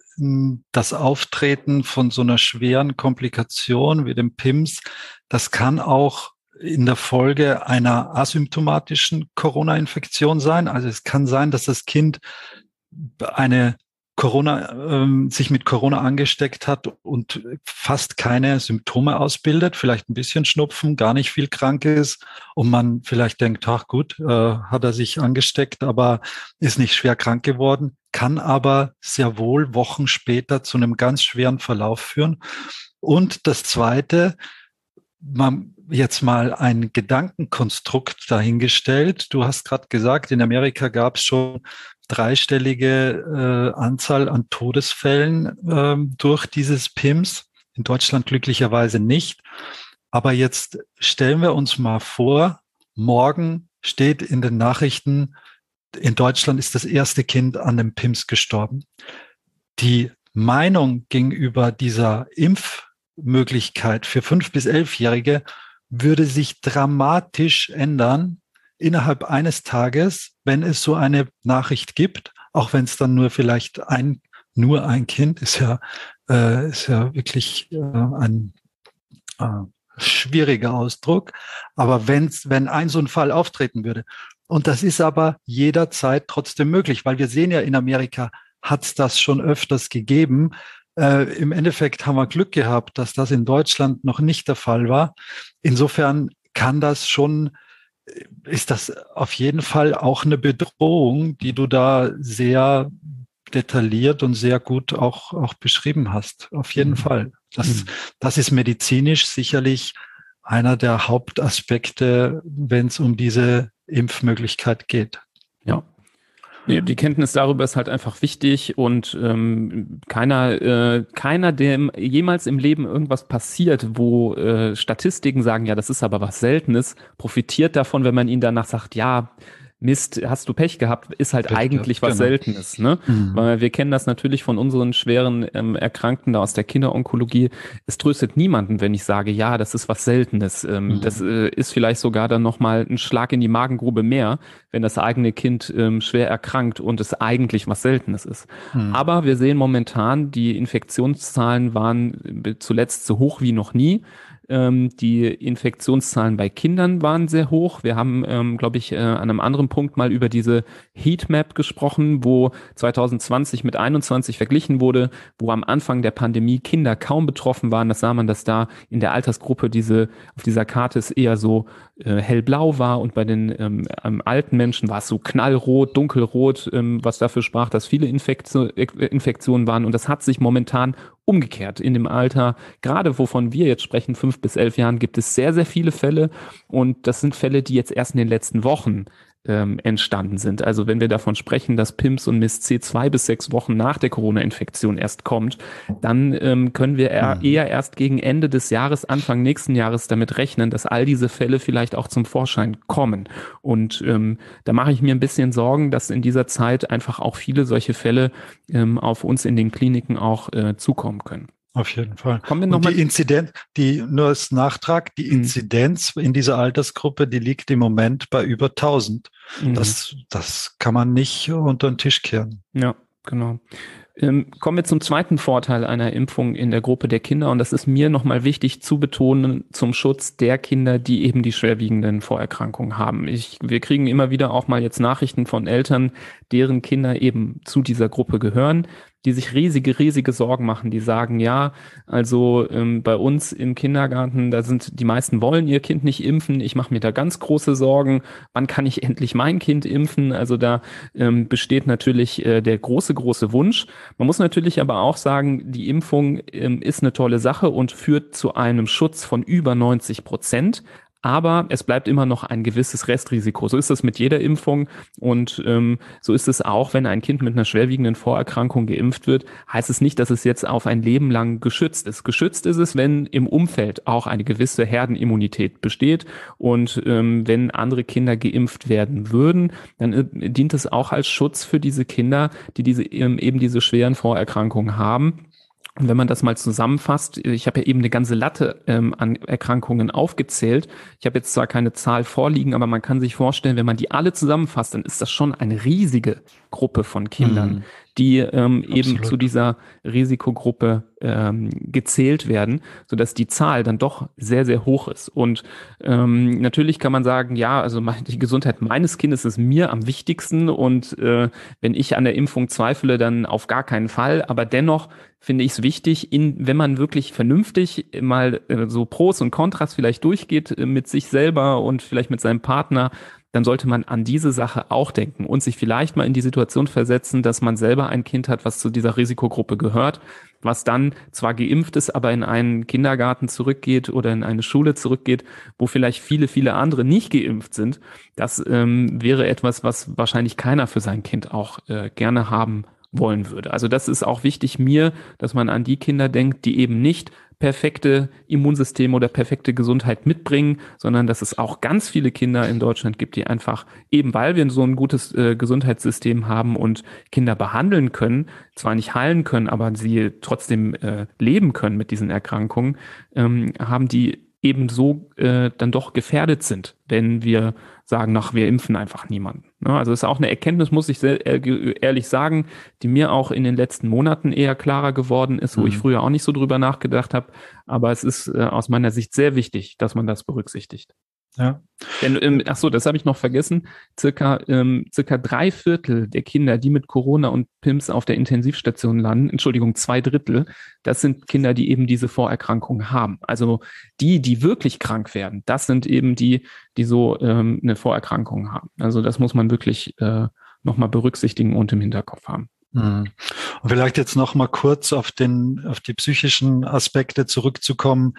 das Auftreten von so einer schweren Komplikation wie dem PIMS, das kann auch in der Folge einer asymptomatischen Corona-Infektion sein. Also es kann sein, dass das Kind eine Corona, ähm, sich mit Corona angesteckt hat und fast keine Symptome ausbildet, vielleicht ein bisschen Schnupfen, gar nicht viel krank ist und man vielleicht denkt, ach gut, äh, hat er sich angesteckt, aber ist nicht schwer krank geworden, kann aber sehr wohl Wochen später zu einem ganz schweren Verlauf führen. Und das Zweite, man jetzt mal ein Gedankenkonstrukt dahingestellt. Du hast gerade gesagt, in Amerika gab es schon dreistellige äh, Anzahl an Todesfällen äh, durch dieses PIMS. In Deutschland glücklicherweise nicht. Aber jetzt stellen wir uns mal vor, morgen steht in den Nachrichten, in Deutschland ist das erste Kind an dem PIMS gestorben. Die Meinung gegenüber dieser Impfmöglichkeit für fünf bis elfjährige würde sich dramatisch ändern, innerhalb eines Tages, wenn es so eine Nachricht gibt, auch wenn es dann nur vielleicht ein, nur ein Kind ist ja, äh, ist ja wirklich äh, ein äh, schwieriger Ausdruck. Aber wenn's, wenn ein so ein Fall auftreten würde, und das ist aber jederzeit trotzdem möglich, weil wir sehen ja in Amerika hat es das schon öfters gegeben. Äh, Im Endeffekt haben wir Glück gehabt, dass das in Deutschland noch nicht der Fall war. Insofern kann das schon ist das auf jeden Fall auch eine Bedrohung, die du da sehr detailliert und sehr gut auch, auch beschrieben hast. Auf jeden mhm. Fall. Das, mhm. das ist medizinisch sicherlich einer der Hauptaspekte, wenn es um diese Impfmöglichkeit geht. Die Kenntnis darüber ist halt einfach wichtig und ähm, keiner, äh, keiner, dem jemals im Leben irgendwas passiert, wo äh, Statistiken sagen, ja, das ist aber was Seltenes, profitiert davon, wenn man ihnen danach sagt, ja, Mist, hast du Pech gehabt, ist halt Pech eigentlich gehabt, was genau. Seltenes. Ne? Mhm. Weil wir kennen das natürlich von unseren schweren ähm, Erkrankten da aus der Kinderonkologie. Es tröstet niemanden, wenn ich sage, ja, das ist was Seltenes. Ähm, mhm. Das äh, ist vielleicht sogar dann nochmal ein Schlag in die Magengrube mehr, wenn das eigene Kind ähm, schwer erkrankt und es eigentlich was Seltenes ist. Mhm. Aber wir sehen momentan, die Infektionszahlen waren äh, zuletzt so hoch wie noch nie. Ähm, die Infektionszahlen bei Kindern waren sehr hoch. Wir haben, ähm, glaube ich, äh, an einem anderen Punkt mal über diese Heatmap gesprochen, wo 2020 mit 21 verglichen wurde, wo am Anfang der Pandemie Kinder kaum betroffen waren. Das sah man, dass da in der Altersgruppe diese auf dieser Karte es eher so äh, hellblau war und bei den ähm, alten Menschen war es so knallrot, dunkelrot, ähm, was dafür sprach, dass viele Infektio Infektionen waren. Und das hat sich momentan umgekehrt in dem Alter, gerade wovon wir jetzt sprechen, fünf bis elf Jahren, gibt es sehr, sehr viele Fälle. Und das sind Fälle, die jetzt erst in den letzten Wochen ähm, entstanden sind. Also wenn wir davon sprechen, dass PIMS und MIS-C zwei bis sechs Wochen nach der Corona-Infektion erst kommt, dann ähm, können wir eher, mhm. eher erst gegen Ende des Jahres, Anfang nächsten Jahres damit rechnen, dass all diese Fälle vielleicht auch zum Vorschein kommen. Und ähm, da mache ich mir ein bisschen Sorgen, dass in dieser Zeit einfach auch viele solche Fälle ähm, auf uns in den Kliniken auch äh, zukommen können. Auf jeden Fall. Kommen wir noch Und die Inzidenz, die nur als Nachtrag, die mhm. Inzidenz in dieser Altersgruppe, die liegt im Moment bei über 1000. Mhm. Das, das kann man nicht unter den Tisch kehren. Ja, genau. Ähm, kommen wir zum zweiten Vorteil einer Impfung in der Gruppe der Kinder. Und das ist mir nochmal wichtig zu betonen zum Schutz der Kinder, die eben die schwerwiegenden Vorerkrankungen haben. Ich, wir kriegen immer wieder auch mal jetzt Nachrichten von Eltern, deren Kinder eben zu dieser Gruppe gehören die sich riesige, riesige Sorgen machen, die sagen, ja, also ähm, bei uns im Kindergarten, da sind die meisten wollen ihr Kind nicht impfen. Ich mache mir da ganz große Sorgen. Wann kann ich endlich mein Kind impfen? Also da ähm, besteht natürlich äh, der große, große Wunsch. Man muss natürlich aber auch sagen, die Impfung ähm, ist eine tolle Sache und führt zu einem Schutz von über 90 Prozent aber es bleibt immer noch ein gewisses Restrisiko. So ist es mit jeder Impfung und ähm, so ist es auch, wenn ein Kind mit einer schwerwiegenden Vorerkrankung geimpft wird, heißt es nicht, dass es jetzt auf ein Leben lang geschützt ist. Geschützt ist es, wenn im Umfeld auch eine gewisse Herdenimmunität besteht und ähm, wenn andere Kinder geimpft werden würden, dann äh, dient es auch als Schutz für diese Kinder, die diese ähm, eben diese schweren Vorerkrankungen haben. Und wenn man das mal zusammenfasst, ich habe ja eben eine ganze Latte ähm, an Erkrankungen aufgezählt. Ich habe jetzt zwar keine Zahl vorliegen, aber man kann sich vorstellen, wenn man die alle zusammenfasst, dann ist das schon eine riesige Gruppe von Kindern, mhm. Die ähm, eben zu dieser Risikogruppe ähm, gezählt werden, sodass die Zahl dann doch sehr, sehr hoch ist. Und ähm, natürlich kann man sagen, ja, also die Gesundheit meines Kindes ist mir am wichtigsten und äh, wenn ich an der Impfung zweifle, dann auf gar keinen Fall. Aber dennoch finde ich es wichtig, in, wenn man wirklich vernünftig mal äh, so Pros und Kontras vielleicht durchgeht äh, mit sich selber und vielleicht mit seinem Partner, dann sollte man an diese Sache auch denken und sich vielleicht mal in die Situation versetzen, dass man selber ein Kind hat, was zu dieser Risikogruppe gehört, was dann zwar geimpft ist, aber in einen Kindergarten zurückgeht oder in eine Schule zurückgeht, wo vielleicht viele, viele andere nicht geimpft sind. Das ähm, wäre etwas, was wahrscheinlich keiner für sein Kind auch äh, gerne haben wollen würde. Also das ist auch wichtig mir, dass man an die Kinder denkt, die eben nicht perfekte Immunsysteme oder perfekte Gesundheit mitbringen, sondern dass es auch ganz viele Kinder in Deutschland gibt, die einfach eben weil wir so ein gutes äh, Gesundheitssystem haben und Kinder behandeln können, zwar nicht heilen können, aber sie trotzdem äh, leben können mit diesen Erkrankungen, ähm, haben die ebenso äh, dann doch gefährdet sind, wenn wir sagen, nach wir impfen einfach niemanden. Ne? Also ist auch eine Erkenntnis, muss ich sehr, äh, ehrlich sagen, die mir auch in den letzten Monaten eher klarer geworden ist, wo mhm. ich früher auch nicht so drüber nachgedacht habe. Aber es ist äh, aus meiner Sicht sehr wichtig, dass man das berücksichtigt. Ja. Denn, ähm, ach so, das habe ich noch vergessen. Circa, ähm, circa drei Viertel der Kinder, die mit Corona und PIMS auf der Intensivstation landen, Entschuldigung, zwei Drittel, das sind Kinder, die eben diese Vorerkrankungen haben. Also die, die wirklich krank werden, das sind eben die, die so ähm, eine Vorerkrankung haben. Also das muss man wirklich äh, nochmal berücksichtigen und im Hinterkopf haben. Mhm. Und vielleicht jetzt noch mal kurz auf den, auf die psychischen Aspekte zurückzukommen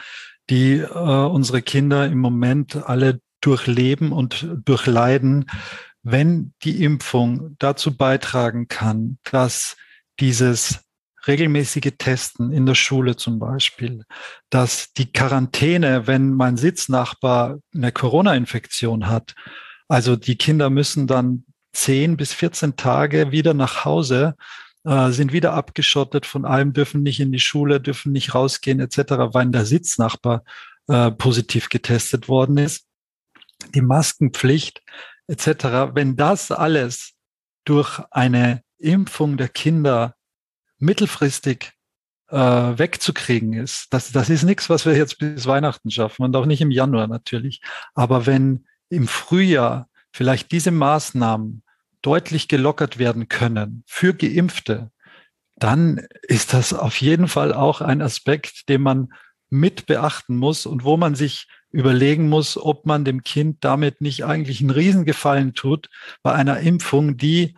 die äh, unsere Kinder im Moment alle durchleben und durchleiden, wenn die Impfung dazu beitragen kann, dass dieses regelmäßige Testen in der Schule zum Beispiel, dass die Quarantäne, wenn mein Sitznachbar eine Corona-Infektion hat, also die Kinder müssen dann 10 bis 14 Tage wieder nach Hause, äh, sind wieder abgeschottet von allem, dürfen nicht in die Schule, dürfen nicht rausgehen etc., weil der Sitznachbar äh, positiv getestet worden ist. Die Maskenpflicht etc. Wenn das alles durch eine Impfung der Kinder mittelfristig äh, wegzukriegen ist, das, das ist nichts, was wir jetzt bis Weihnachten schaffen und auch nicht im Januar natürlich. Aber wenn im Frühjahr vielleicht diese Maßnahmen deutlich gelockert werden können für Geimpfte, dann ist das auf jeden Fall auch ein Aspekt, den man mit beachten muss und wo man sich überlegen muss, ob man dem Kind damit nicht eigentlich einen Riesengefallen tut bei einer Impfung, die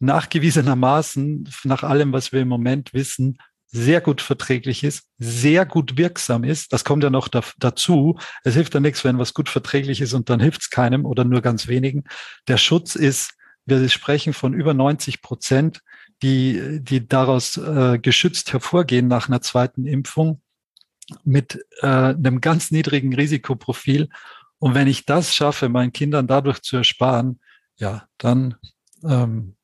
nachgewiesenermaßen, nach allem, was wir im Moment wissen, sehr gut verträglich ist, sehr gut wirksam ist. Das kommt ja noch da, dazu. Es hilft ja nichts, wenn was gut verträglich ist und dann hilft es keinem oder nur ganz wenigen. Der Schutz ist wir sprechen von über 90 Prozent, die, die daraus äh, geschützt hervorgehen nach einer zweiten Impfung mit äh, einem ganz niedrigen Risikoprofil. Und wenn ich das schaffe, meinen Kindern dadurch zu ersparen, ja, dann ähm,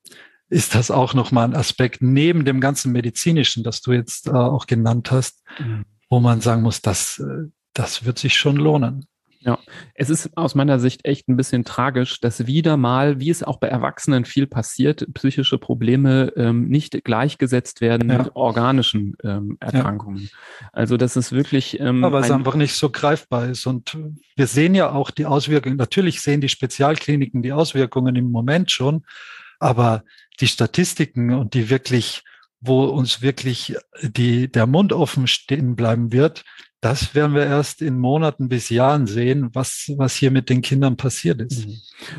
ist das auch nochmal ein Aspekt neben dem ganzen medizinischen, das du jetzt äh, auch genannt hast, mhm. wo man sagen muss, das, äh, das wird sich schon lohnen. Ja, es ist aus meiner Sicht echt ein bisschen tragisch, dass wieder mal, wie es auch bei Erwachsenen viel passiert, psychische Probleme ähm, nicht gleichgesetzt werden ja. mit organischen ähm, Erkrankungen. Ja. Also das ist wirklich. Ähm, Aber es einfach nicht so greifbar ist. Und wir sehen ja auch die Auswirkungen. Natürlich sehen die Spezialkliniken die Auswirkungen im Moment schon, aber die Statistiken und die wirklich wo uns wirklich die, der Mund offen stehen bleiben wird, das werden wir erst in Monaten bis Jahren sehen, was, was hier mit den Kindern passiert ist. Mhm.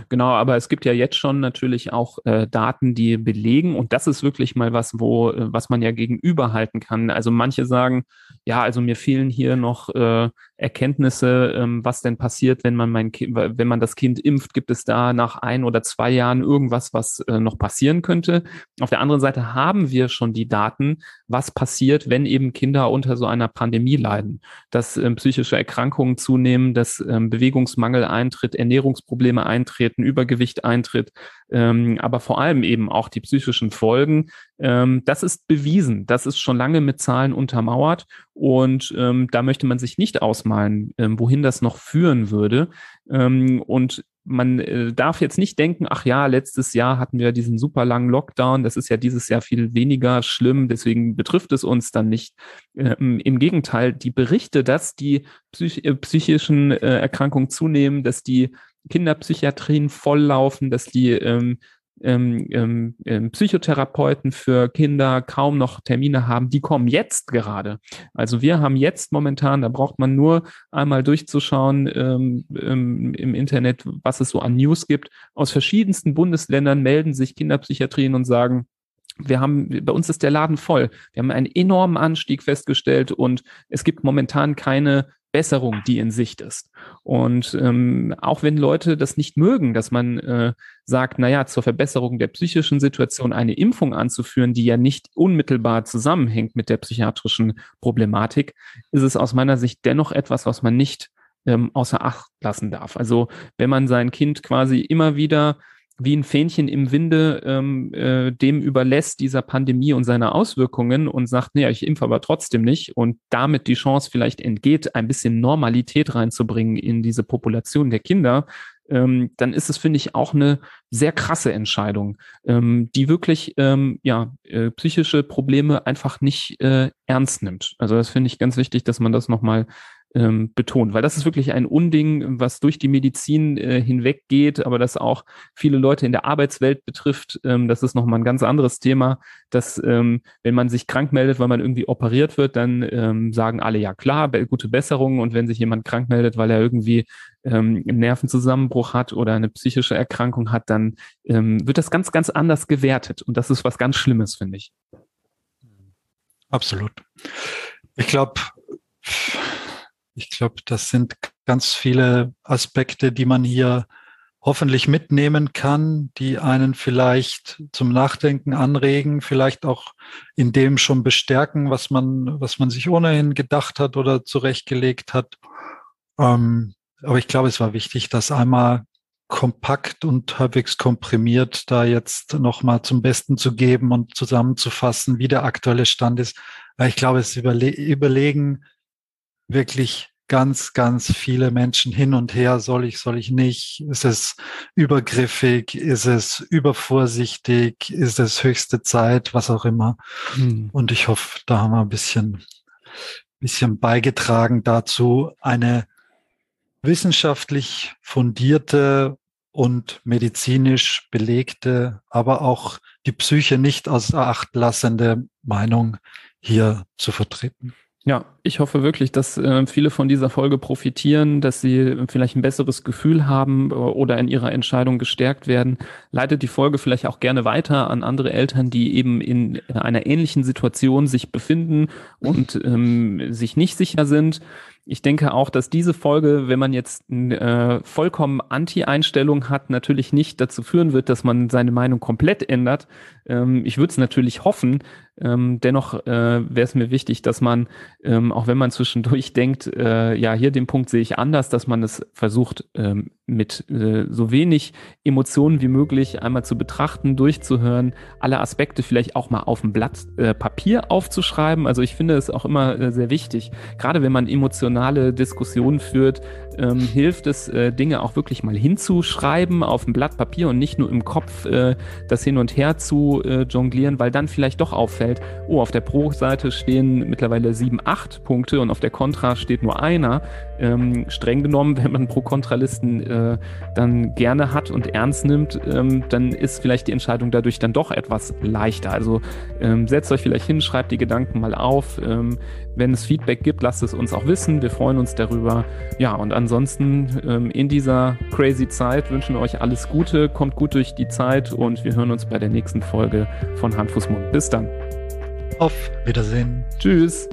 Genau, aber es gibt ja jetzt schon natürlich auch äh, Daten, die belegen, und das ist wirklich mal was, wo, äh, was man ja gegenüberhalten kann. Also manche sagen, ja, also mir fehlen hier noch äh, Erkenntnisse, ähm, was denn passiert, wenn man mein kind, wenn man das Kind impft, gibt es da nach ein oder zwei Jahren irgendwas, was äh, noch passieren könnte. Auf der anderen Seite haben wir schon die Daten, was passiert, wenn eben Kinder unter so einer Pandemie leiden dass ähm, psychische Erkrankungen zunehmen, dass ähm, Bewegungsmangel eintritt, Ernährungsprobleme eintreten, Übergewicht eintritt, ähm, aber vor allem eben auch die psychischen Folgen. Ähm, das ist bewiesen, das ist schon lange mit Zahlen untermauert und ähm, da möchte man sich nicht ausmalen, ähm, wohin das noch führen würde. und man äh, darf jetzt nicht denken, ach ja, letztes Jahr hatten wir diesen super langen Lockdown, das ist ja dieses Jahr viel weniger schlimm, deswegen betrifft es uns dann nicht. Ähm, Im Gegenteil, die Berichte, dass die psych äh, psychischen äh, Erkrankungen zunehmen, dass die Kinderpsychiatrien volllaufen, dass die ähm, ähm, ähm, ähm, Psychotherapeuten für Kinder kaum noch Termine haben, die kommen jetzt gerade. Also wir haben jetzt momentan, da braucht man nur einmal durchzuschauen ähm, ähm, im Internet, was es so an News gibt. Aus verschiedensten Bundesländern melden sich Kinderpsychiatrien und sagen, wir haben, bei uns ist der Laden voll. Wir haben einen enormen Anstieg festgestellt und es gibt momentan keine Besserung, die in Sicht ist. Und ähm, auch wenn Leute das nicht mögen, dass man äh, sagt, naja, zur Verbesserung der psychischen Situation eine Impfung anzuführen, die ja nicht unmittelbar zusammenhängt mit der psychiatrischen Problematik, ist es aus meiner Sicht dennoch etwas, was man nicht ähm, außer Acht lassen darf. Also wenn man sein Kind quasi immer wieder wie ein Fähnchen im Winde ähm, äh, dem überlässt, dieser Pandemie und seiner Auswirkungen und sagt, nee, ich impfe aber trotzdem nicht und damit die Chance vielleicht entgeht, ein bisschen Normalität reinzubringen in diese Population der Kinder, ähm, dann ist es, finde ich, auch eine sehr krasse Entscheidung, ähm, die wirklich ähm, ja, äh, psychische Probleme einfach nicht äh, ernst nimmt. Also das finde ich ganz wichtig, dass man das nochmal ähm, betont, weil das ist wirklich ein Unding, was durch die Medizin äh, hinweg geht, aber das auch viele Leute in der Arbeitswelt betrifft. Ähm, das ist nochmal ein ganz anderes Thema, dass ähm, wenn man sich krank meldet, weil man irgendwie operiert wird, dann ähm, sagen alle ja klar, gute Besserung und wenn sich jemand krank meldet, weil er irgendwie ähm, einen Nervenzusammenbruch hat oder eine psychische Erkrankung hat, dann ähm, wird das ganz, ganz anders gewertet und das ist was ganz Schlimmes, finde ich. Absolut. Ich glaube, ich glaube, das sind ganz viele Aspekte, die man hier hoffentlich mitnehmen kann, die einen vielleicht zum Nachdenken anregen, vielleicht auch in dem schon bestärken, was man, was man sich ohnehin gedacht hat oder zurechtgelegt hat. Ähm, aber ich glaube, es war wichtig, das einmal kompakt und halbwegs komprimiert da jetzt nochmal zum Besten zu geben und zusammenzufassen, wie der aktuelle Stand ist. Ich glaube, es überle überlegen wirklich ganz, ganz viele Menschen hin und her, soll ich, soll ich nicht, ist es übergriffig, ist es übervorsichtig, ist es höchste Zeit, was auch immer. Hm. Und ich hoffe, da haben wir ein bisschen, bisschen beigetragen dazu, eine wissenschaftlich fundierte und medizinisch belegte, aber auch die Psyche nicht außer Acht lassende Meinung hier zu vertreten. Ja, ich hoffe wirklich, dass äh, viele von dieser Folge profitieren, dass sie vielleicht ein besseres Gefühl haben äh, oder in ihrer Entscheidung gestärkt werden. Leitet die Folge vielleicht auch gerne weiter an andere Eltern, die eben in einer ähnlichen Situation sich befinden und ähm, sich nicht sicher sind. Ich denke auch, dass diese Folge, wenn man jetzt äh, vollkommen Anti-Einstellung hat, natürlich nicht dazu führen wird, dass man seine Meinung komplett ändert. Ähm, ich würde es natürlich hoffen. Ähm, dennoch äh, wäre es mir wichtig, dass man, ähm, auch wenn man zwischendurch [LAUGHS] denkt, äh, ja, hier den Punkt sehe ich anders, dass man es versucht, ähm, mit äh, so wenig Emotionen wie möglich einmal zu betrachten, durchzuhören, alle Aspekte vielleicht auch mal auf dem Blatt äh, Papier aufzuschreiben. Also ich finde es auch immer äh, sehr wichtig, gerade wenn man emotionale Diskussionen führt, ähm, hilft es, äh, Dinge auch wirklich mal hinzuschreiben auf dem Blatt Papier und nicht nur im Kopf äh, das hin und her zu äh, jonglieren, weil dann vielleicht doch auffällt, oh, auf der Pro-Seite stehen mittlerweile sieben, acht Punkte und auf der Contra steht nur einer. Ähm, streng genommen, wenn man Pro-Kontralisten äh, dann gerne hat und ernst nimmt, ähm, dann ist vielleicht die Entscheidung dadurch dann doch etwas leichter. Also ähm, setzt euch vielleicht hin, schreibt die Gedanken mal auf. Wenn es Feedback gibt, lasst es uns auch wissen. Wir freuen uns darüber. Ja, und ansonsten ähm, in dieser crazy Zeit wünschen wir euch alles Gute, kommt gut durch die Zeit und wir hören uns bei der nächsten Folge von Hand, Fuß, Mund. Bis dann. Auf Wiedersehen. Tschüss.